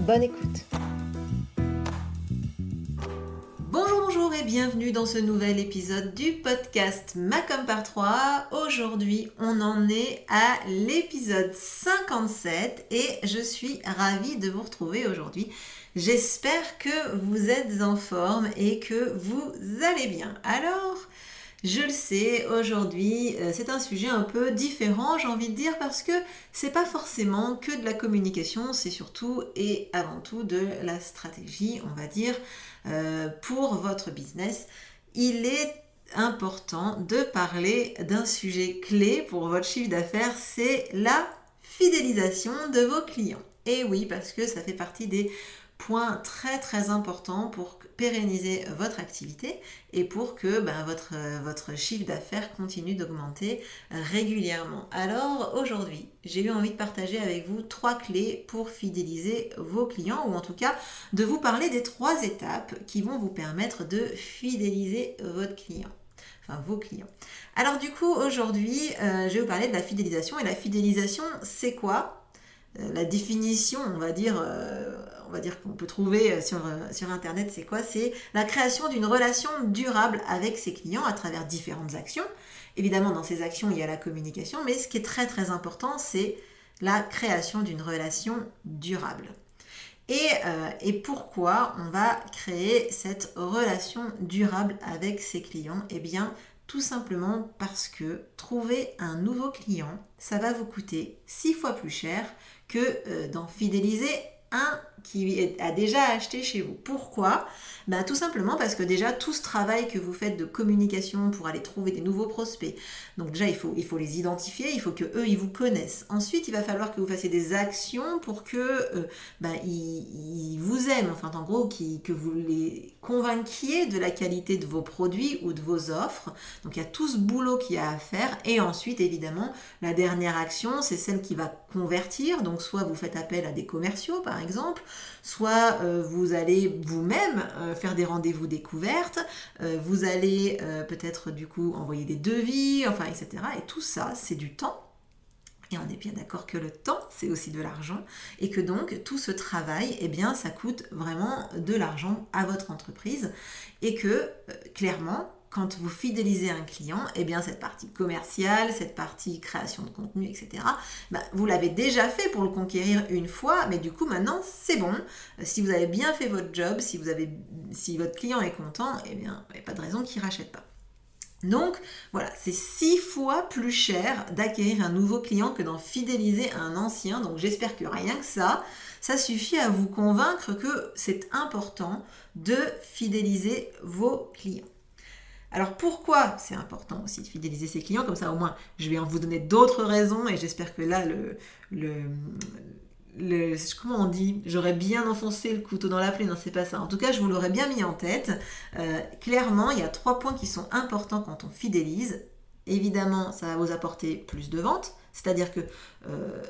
Bonne écoute. Bonjour, bonjour et bienvenue dans ce nouvel épisode du podcast Macom par 3. Aujourd'hui, on en est à l'épisode 57 et je suis ravie de vous retrouver aujourd'hui. J'espère que vous êtes en forme et que vous allez bien. Alors, je le sais, aujourd'hui, euh, c'est un sujet un peu différent, j'ai envie de dire, parce que c'est pas forcément que de la communication, c'est surtout et avant tout de la stratégie, on va dire, euh, pour votre business. Il est important de parler d'un sujet clé pour votre chiffre d'affaires, c'est la fidélisation de vos clients. Et oui, parce que ça fait partie des point très très important pour pérenniser votre activité et pour que ben, votre, votre chiffre d'affaires continue d'augmenter régulièrement. Alors aujourd'hui, j'ai eu envie de partager avec vous trois clés pour fidéliser vos clients ou en tout cas de vous parler des trois étapes qui vont vous permettre de fidéliser votre client enfin vos clients. Alors du coup, aujourd'hui, euh, je vais vous parler de la fidélisation. Et la fidélisation, c'est quoi? Euh, La définition, on va dire, euh, va dire qu'on peut trouver euh, sur, euh, sur Internet, c'est quoi? C'est la création d'une relation durable avec ses clients à travers différentes actions. Évidemment, dans ces actions, il y a la communication, mais ce qui est très très important, c'est la création d'une relation durable. Et, euh, et, pourquoi on va créer cette relation durable avec ses clients? Eh bien, tout simplement parce que trouver un nouveau client, ça va vous coûter six fois plus cher que d'en fidéliser un qui a déjà acheté chez vous. Pourquoi? Bah, Tout simplement parce que déjà tout ce travail que vous faites de communication pour aller trouver des nouveaux prospects, donc déjà il faut, il faut les identifier, il faut que eux ils vous connaissent. Ensuite il va falloir que vous fassiez des actions pour que euh, bah, ils, vous aiment, enfin en gros que vous les convainquiez de la qualité de vos produits ou de vos offres. Donc il y a tout ce boulot qu'il y a à faire. Et ensuite évidemment la dernière action c'est celle qui va convertir. Donc soit vous faites appel à des commerciaux par exemple, soit euh, vous allez vous-même euh, faire des rendez-vous découvertes, euh, vous allez peut-être du coup envoyer des devis, enfin etc. Et tout ça, c'est du temps. Et on est bien d'accord que le temps, c'est aussi de l'argent. Et que donc, tout ce travail, eh bien, ça coûte vraiment de l'argent à votre entreprise. Et que, clairement, quand vous fidélisez un client, eh bien cette partie commerciale, cette partie création de contenu, etc., bah, vous l'avez déjà fait pour le conquérir une fois, mais du coup maintenant c'est bon. Si vous avez bien fait votre job, si, si votre client est content, eh bien il n'y a pas de raison qu'il ne rachète pas. Donc voilà, c'est six fois plus cher d'acquérir un nouveau client que d'en fidéliser un ancien. Donc j'espère que rien que ça, ça suffit à vous convaincre que c'est important de fidéliser vos clients. Alors pourquoi c'est important aussi de fidéliser ses clients? Comme ça au moins je vais en vous donner d'autres raisons et j'espère que là le, le, comment on dit? J'aurais bien enfoncé le couteau dans la plaie, non c'est pas ça. En tout cas je vous l'aurais bien mis en tête. Euh, clairement il y a trois points qui sont importants quand on fidélise. Évidemment ça va vous apporter plus de ventes, c'est-à-dire que... Euh,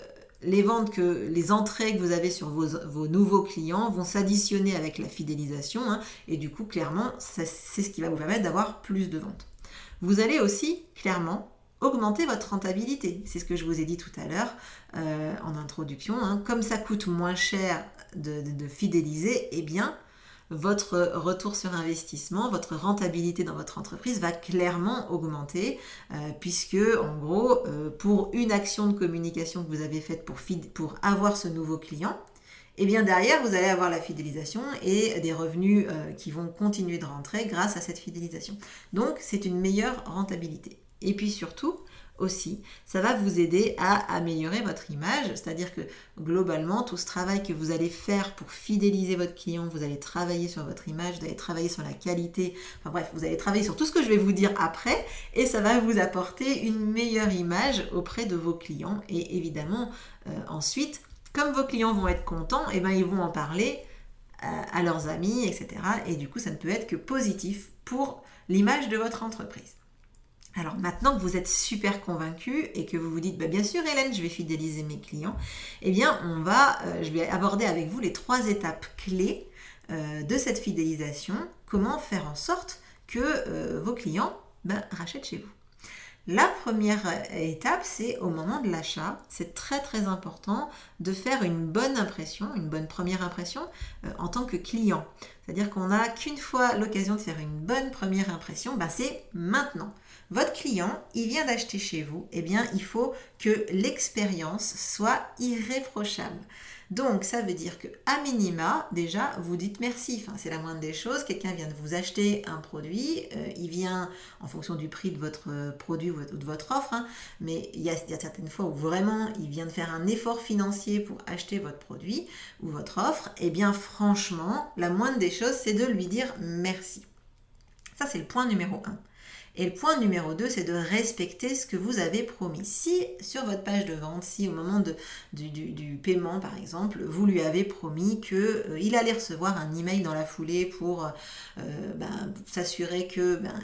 les ventes que les entrées que vous avez sur vos, nouveaux clients vont s'additionner avec la fidélisation hein, et du coup clairement c'est ce qui va vous permettre d'avoir plus de ventes. Vous allez aussi clairement augmenter votre rentabilité. C'est ce que je vous ai dit tout à l'heure euh, en introduction. Hein. Comme ça coûte moins cher de, de fidéliser, eh bien votre retour sur investissement, votre rentabilité dans votre entreprise va clairement augmenter euh, puisque en gros euh, pour une action de communication que vous avez faite pour, avoir ce nouveau client, et eh bien derrière vous allez avoir la fidélisation et des revenus euh, qui vont continuer de rentrer grâce à cette fidélisation. Donc c'est une meilleure rentabilité. Et puis surtout, aussi, ça va vous aider à améliorer votre image. C'est-à-dire que globalement, tout ce travail que vous allez faire pour fidéliser votre client, vous allez travailler sur votre image, vous allez travailler sur la qualité, enfin bref, vous allez travailler sur tout ce que je vais vous dire après et ça va vous apporter une meilleure image auprès de vos clients. Et évidemment, euh, ensuite, comme vos clients vont être contents, et eh ben, ils vont en parler à leurs amis, etc. Et du coup, ça ne peut être que positif pour l'image de votre entreprise. Alors maintenant que vous êtes super convaincu et que vous vous dites bah, bien sûr Hélène je vais fidéliser mes clients, eh bien on va, euh, je vais aborder avec vous les trois étapes clés euh, de cette fidélisation, comment faire en sorte que euh, vos clients ben, rachètent chez vous? La première étape, c'est au moment de l'achat. C'est très très important de faire une bonne impression, une bonne première impression en tant que client. C'est-à-dire qu'on n'a qu'une fois l'occasion de faire une bonne première impression, ben, c'est maintenant. Votre client, il vient d'acheter chez vous, eh bien, il faut que l'expérience soit irréprochable. Donc, ça veut dire que à minima, déjà, vous dites merci. Enfin, c'est la moindre des choses. Quelqu'un vient de vous acheter un produit, euh, il vient en fonction du prix de votre produit ou de votre offre, hein, mais il y, a, certaines fois où vraiment il vient de faire un effort financier pour acheter votre produit ou votre offre. Eh bien, franchement, la moindre des choses, c'est de lui dire merci. Ça, c'est le point numéro 1. Et le point numéro 2, c'est de respecter ce que vous avez promis. Si sur votre page de vente, si au moment du, paiement par exemple, vous lui avez promis qu'il euh, allait recevoir un email dans la foulée pour euh, ben, s'assurer que ben,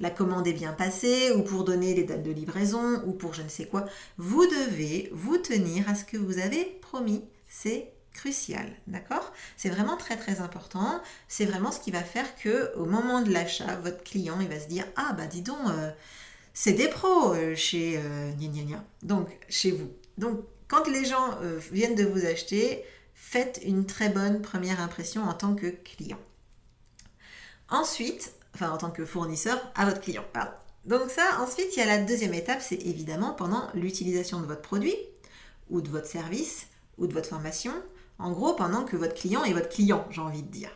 la commande est bien passée, ou pour donner les dates de livraison, ou pour je ne sais quoi, vous devez vous tenir à ce que vous avez promis. C'est crucial, d'accord? C'est vraiment très très important. C'est vraiment ce qui va faire que au moment de l'achat, votre client il va se dire ah bah dis donc euh, c'est des pros euh, chez euh, gna donc chez vous. Donc quand les gens euh, viennent de vous acheter, faites une très bonne première impression en tant que client. Ensuite, enfin en tant que fournisseur à votre client. Pardon. Donc ça, ensuite, il y a la deuxième étape, c'est évidemment pendant l'utilisation de votre produit ou de votre service ou de votre formation en gros, pendant que votre client est votre client, j'ai envie de dire.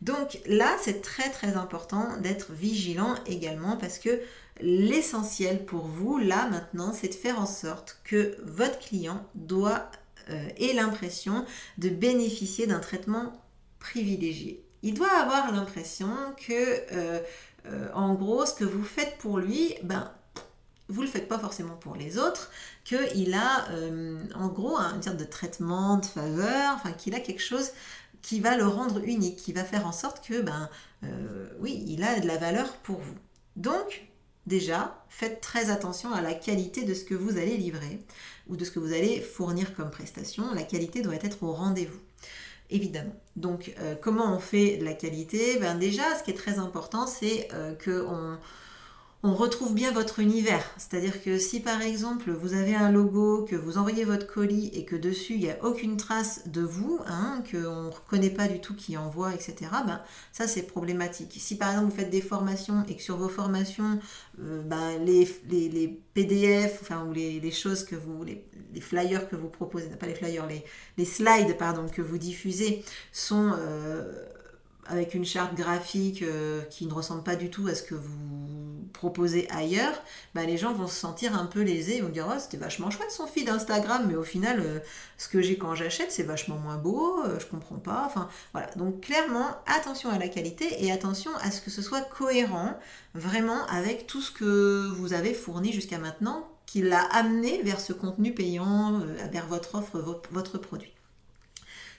Donc là, c'est très très important d'être vigilant également parce que l'essentiel pour vous, là maintenant, c'est de faire en sorte que votre client doit euh, ait l'impression de bénéficier d'un traitement privilégié. Il doit avoir l'impression que, euh, euh, en gros, ce que vous faites pour lui, ben, vous le faites pas forcément pour les autres, qu'il a euh, en gros une sorte de traitement de faveur, enfin qu'il a quelque chose qui va le rendre unique, qui va faire en sorte que, ben, euh, oui, il a de la valeur pour vous. Donc, déjà, faites très attention à la qualité de ce que vous allez livrer ou de ce que vous allez fournir comme prestation. La qualité doit être au rendez-vous évidemment. Donc, euh, comment on fait de la qualité? Ben Déjà, ce qui est très important, c'est qu'on on retrouve bien votre univers. C'est-à-dire que si par exemple vous avez un logo, que vous envoyez votre colis et que dessus il n'y a aucune trace de vous, hein, qu'on ne reconnaît pas du tout qui envoie, etc., ben, ça c'est problématique. Si par exemple vous faites des formations et que sur vos formations, euh, ben, les, les, PDF, enfin, ou les, choses que vous, les, flyers que vous proposez, pas les flyers, les, slides pardon, que vous diffusez sont... Euh, avec une charte graphique euh, qui ne ressemble pas du tout à ce que vous proposez ailleurs, bah, les gens vont se sentir un peu lésés, ils vont dire oh, c'était vachement chouette son feed Instagram, mais au final, euh, ce que j'ai quand j'achète, c'est vachement moins beau, euh, je comprends pas. Enfin voilà, donc clairement, attention à la qualité et attention à ce que ce soit cohérent vraiment avec tout ce que vous avez fourni jusqu'à maintenant, qui l'a amené vers ce contenu payant, vers votre offre, votre produit.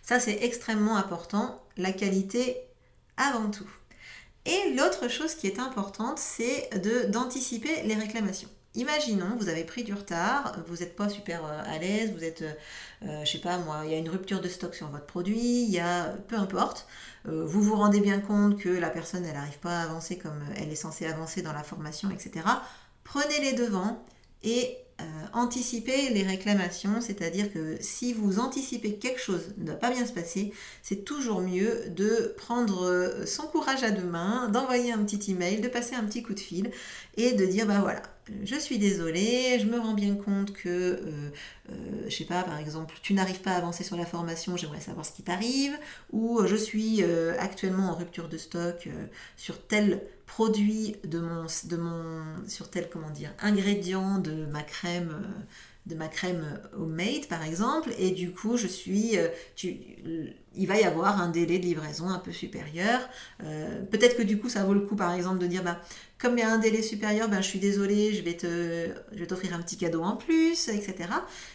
Ça, c'est extrêmement important. La qualité avant tout. Et l'autre chose qui est importante, c'est d'anticiper les réclamations. Imaginons, vous avez pris du retard, vous n'êtes pas super euh, à l'aise, vous êtes, je euh, je sais pas moi, il y a une rupture de stock sur votre produit, il y a, peu importe, euh, vous vous rendez bien compte que la personne, elle n'arrive pas à avancer comme elle est censée avancer dans la formation, etc. Prenez les devants et euh, anticiper les réclamations, c'est-à-dire que si vous anticipez que quelque chose ne va pas bien se passer, c'est toujours mieux de prendre euh, son courage à deux mains, d'envoyer un petit email, de passer un petit coup de fil et de dire bah voilà, je suis désolée, je me rends bien compte que, euh, je sais pas, par exemple, tu n'arrives pas à avancer sur la formation, j'aimerais savoir ce qui t'arrive, ou je suis actuellement en rupture de stock sur tel produit de mon, de mon, sur tel, comment dire, ingrédient de ma crème de ma crème homemade par exemple. Et du coup je suis tu, il va y avoir un délai de livraison un peu supérieur. Peut-être que du coup ça vaut le coup par exemple de dire bah comme il y a un délai supérieur, ben, je suis désolée, je vais, te, je vais t'offrir un petit cadeau en plus, etc.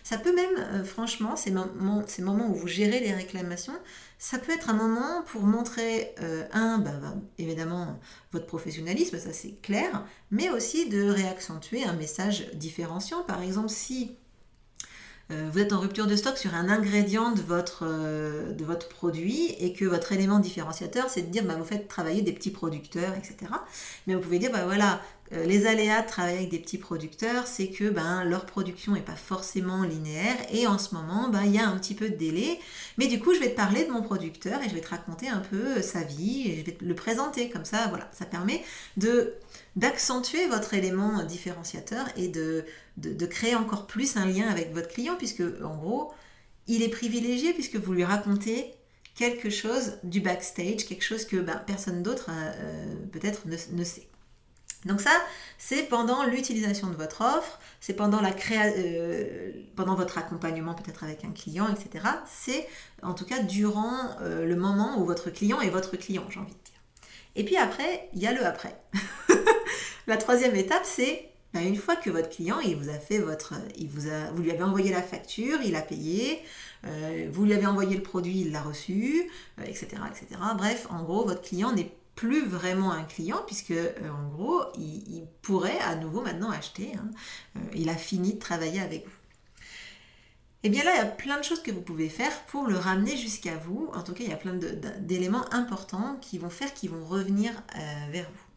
Ça peut même, euh, franchement, ces moments, ces moments où vous gérez les réclamations, ça peut être un moment pour montrer, euh, un, bah, bah, évidemment, votre professionnalisme, ça c'est clair, mais aussi de réaccentuer un message différenciant. Par exemple, si euh, vous êtes en rupture de stock sur un ingrédient de votre, euh, de votre produit et que votre élément différenciateur, c'est de dire, bah, vous faites travailler des petits producteurs, etc. Mais vous pouvez dire, voilà, les aléas de travailler avec des petits producteurs, c'est que ben, leur production n'est pas forcément linéaire et en ce moment, ben, il y a un petit peu de délai. Mais du coup, je vais te parler de mon producteur et je vais te raconter un peu sa vie et je vais te le présenter comme ça. Voilà, ça permet d'accentuer votre élément différenciateur et de, créer encore plus un lien avec votre client, puisque en gros, il est privilégié puisque vous lui racontez quelque chose du backstage, quelque chose que ben, personne d'autre euh, euh, peut-être ne, sait. Donc ça, c'est pendant l'utilisation de votre offre, c'est pendant, la euh, pendant votre accompagnement peut-être avec un client, etc. C'est en tout cas durant le moment où votre client est votre client, j'ai envie de dire. Et puis après, il y a le après. la troisième étape, c'est bah, une fois que votre client, il vous a fait votre, il vous a, vous lui avez envoyé la facture, il a payé, euh, vous lui avez envoyé le produit, il l'a reçu, etc., euh, etc. Bref, en gros, votre client n'est plus vraiment un client puisque euh, en gros, il, pourrait à nouveau maintenant acheter. Hein. il a fini de travailler avec vous. Et eh bien là, il y a plein de choses que vous pouvez faire pour le ramener jusqu'à vous. En tout cas, il y a plein d'éléments importants qui vont faire qu'ils vont revenir vers vous.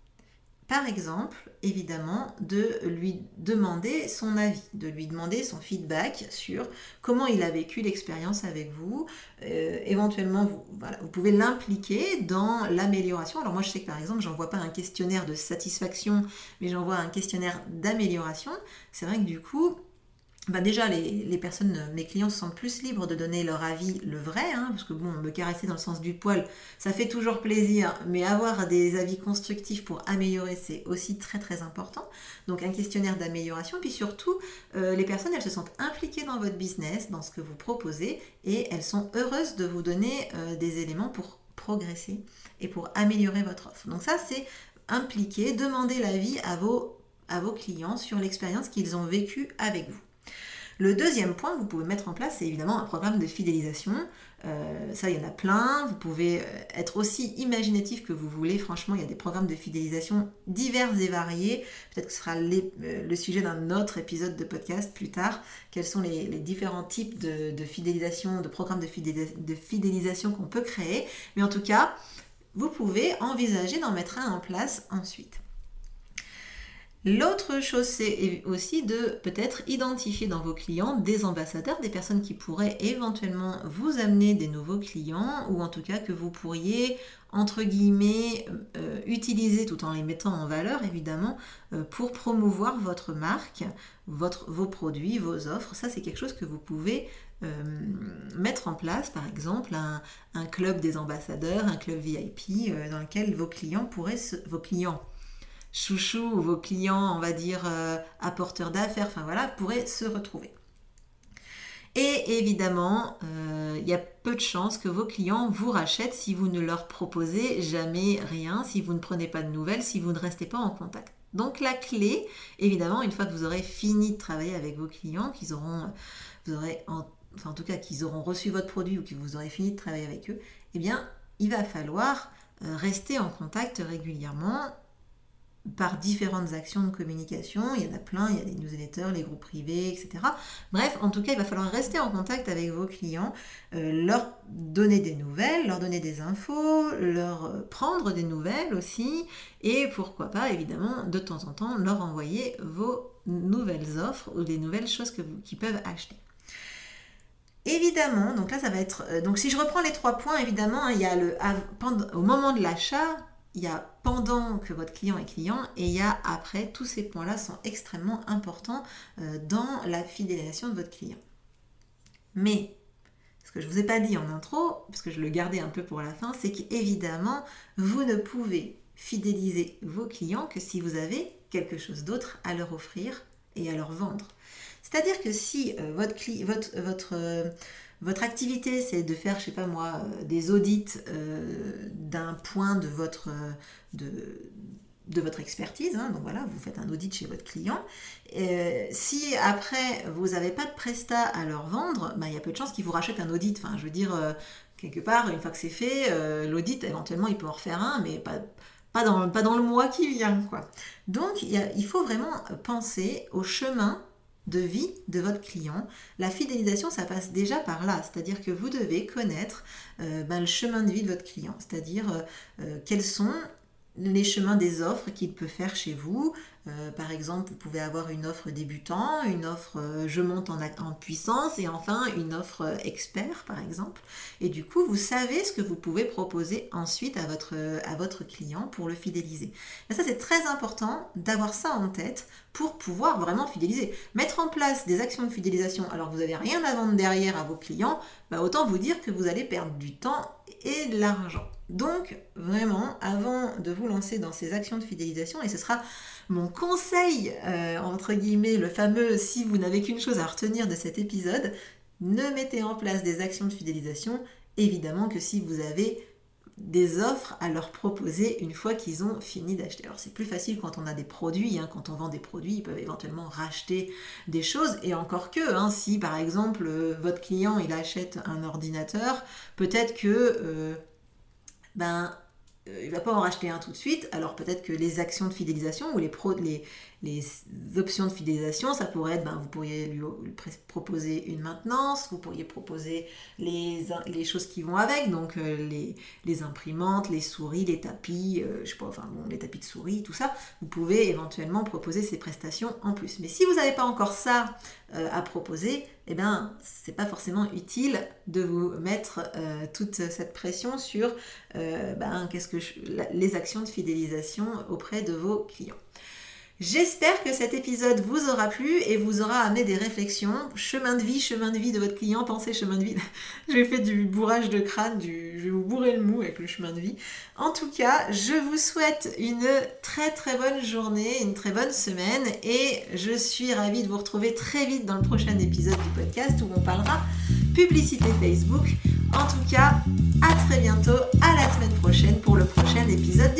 Par exemple, évidemment, de lui demander son avis, de lui demander son feedback sur comment il a vécu l'expérience avec vous. Euh, éventuellement, vous, vous pouvez l'impliquer dans l'amélioration. Alors moi, je sais que par exemple, j'envoie pas un questionnaire de satisfaction, mais j'envoie un questionnaire d'amélioration. C'est vrai que du coup, bah déjà, les, personnes, mes clients se sentent plus libres de donner leur avis, le vrai, hein, parce que bon, me caresser dans le sens du poil, ça fait toujours plaisir, mais avoir des avis constructifs pour améliorer, c'est aussi très très important. Donc un questionnaire d'amélioration, puis surtout, euh, les personnes, elles se sentent impliquées dans votre business, dans ce que vous proposez, et elles sont heureuses de vous donner euh, des éléments pour progresser et pour améliorer votre offre. Donc ça, c'est impliquer, demander l'avis à vos, à vos clients sur l'expérience qu'ils ont vécue avec vous. Le deuxième point que vous pouvez mettre en place, c'est évidemment un programme de fidélisation. Euh, ça, il y en a plein. Vous pouvez euh, être aussi imaginatif que vous voulez. Franchement, il y a des programmes de fidélisation divers et variés. Peut-être que ce sera euh, le sujet d'un autre épisode de podcast plus tard. Quels sont les, différents types de, fidélisation, de programmes de fidélisation qu'on peut créer. Mais en tout cas, vous pouvez envisager d'en mettre un en place ensuite. L'autre chose, c'est aussi de peut-être identifier dans vos clients des ambassadeurs, des personnes qui pourraient éventuellement vous amener des nouveaux clients, ou en tout cas que vous pourriez, entre guillemets, euh, utiliser tout en les mettant en valeur, évidemment, euh, pour promouvoir votre marque, vos produits, vos offres. Ça, c'est quelque chose que vous pouvez euh, mettre en place, par exemple, un, club des ambassadeurs, un club VIP, dans lequel vos clients pourraient, vos clients chouchou ou vos clients, on va dire, euh, apporteurs d'affaires, enfin voilà, pourraient se retrouver. Et évidemment, euh, il y a peu de chances que vos clients vous rachètent si vous ne leur proposez jamais rien, si vous ne prenez pas de nouvelles, si vous ne restez pas en contact. Donc la clé, évidemment, une fois que vous aurez fini de travailler avec vos clients, qu'ils auront, vous aurez en, enfin en tout cas qu'ils auront reçu votre produit ou que vous aurez fini de travailler avec eux, eh bien, il va falloir euh, rester en contact régulièrement par différentes actions de communication. Il y en a plein, il y a les newsletters, les groupes privés, etc. Bref, en tout cas, il va falloir rester en contact avec vos clients, euh, leur donner des nouvelles, leur donner des infos, leur euh, prendre des nouvelles aussi, et pourquoi pas, évidemment, de temps en temps, leur envoyer vos nouvelles offres ou des nouvelles choses qu'ils peuvent acheter. Évidemment, donc là ça va être. Euh, donc si je reprends les trois points, évidemment, hein, il y a le au moment de l'achat, il y a pendant que votre client est client et il y a après. Tous ces points-là sont extrêmement importants euh, dans la fidélisation de votre client. Mais ce que je ne vous ai pas dit en intro, parce que je le gardais un peu pour la fin, c'est qu'évidemment, vous ne pouvez fidéliser vos clients que si vous avez quelque chose d'autre à leur offrir et à leur vendre. C'est-à-dire que si euh, votre, votre, votre euh, votre activité, c'est de faire, je sais pas moi, euh, des audits d'un point de votre, euh, de, votre expertise. Hein. donc voilà, vous faites un audit chez votre client. si après, vous n'avez pas de prestat à leur vendre, bah, il y a peu de chances qu'ils vous rachètent un audit. Enfin, je veux dire, quelque part, une fois que c'est fait, l'audit, éventuellement, il peut en refaire un, mais pas, pas, dans, pas dans le mois qui vient. Quoi. Donc, il, faut vraiment penser au chemin de vie de votre client. La fidélisation, ça passe déjà par là, c'est-à-dire que vous devez connaître euh, ben, le chemin de vie de votre client, c'est-à-dire euh, quels sont les chemins des offres qu'il peut faire chez vous. Euh, par exemple, vous pouvez avoir une offre débutant, une offre euh, je monte en, puissance et enfin une offre euh, expert, par exemple. Et du coup, vous savez ce que vous pouvez proposer ensuite à votre, à votre client pour le fidéliser. Ça, c'est très important d'avoir ça en tête pour pouvoir vraiment fidéliser. Mettre en place des actions de fidélisation alors que vous n'avez rien à vendre derrière à vos clients, bah, autant vous dire que vous allez perdre du temps et de l'argent. Donc, vraiment, avant de vous lancer dans ces actions de fidélisation, et ce sera mon conseil, euh, entre guillemets, le fameux si vous n'avez qu'une chose à retenir de cet épisode, ne mettez en place des actions de fidélisation, évidemment que si vous avez des offres à leur proposer une fois qu'ils ont fini d'acheter. Alors c'est plus facile quand on a des produits, hein. quand on vend des produits, ils peuvent éventuellement racheter des choses, et encore que, hein, si par exemple euh, votre client il achète un ordinateur, peut-être que... Euh, ben, euh, il va pas en racheter un tout de suite, alors peut-être que les actions de fidélisation ou les, pro, les, les options de fidélisation, ça pourrait être, ben, vous pourriez lui, proposer une maintenance, vous pourriez proposer les, choses qui vont avec, donc euh, les, imprimantes, les souris, les tapis, euh, je sais pas, enfin bon, les tapis de souris, tout ça, vous pouvez éventuellement proposer ces prestations en plus. Mais si vous n'avez pas encore ça à proposer, eh bien, c'est pas forcément utile de vous mettre euh, toute cette pression sur euh, ben, qu'est-ce que les actions de fidélisation auprès de vos clients. J'espère que cet épisode vous aura plu et vous aura amené des réflexions. Chemin de vie, chemin de vie de votre client, pensez chemin de vie. J'ai fait du bourrage de crâne, du... je vais vous bourrer le mou avec le chemin de vie. En tout cas, je vous souhaite une très très bonne journée, une très bonne semaine et je suis ravie de vous retrouver très vite dans le prochain épisode du podcast où on parlera publicité Facebook. En tout cas, à très bientôt, à la semaine prochaine pour le prochain épisode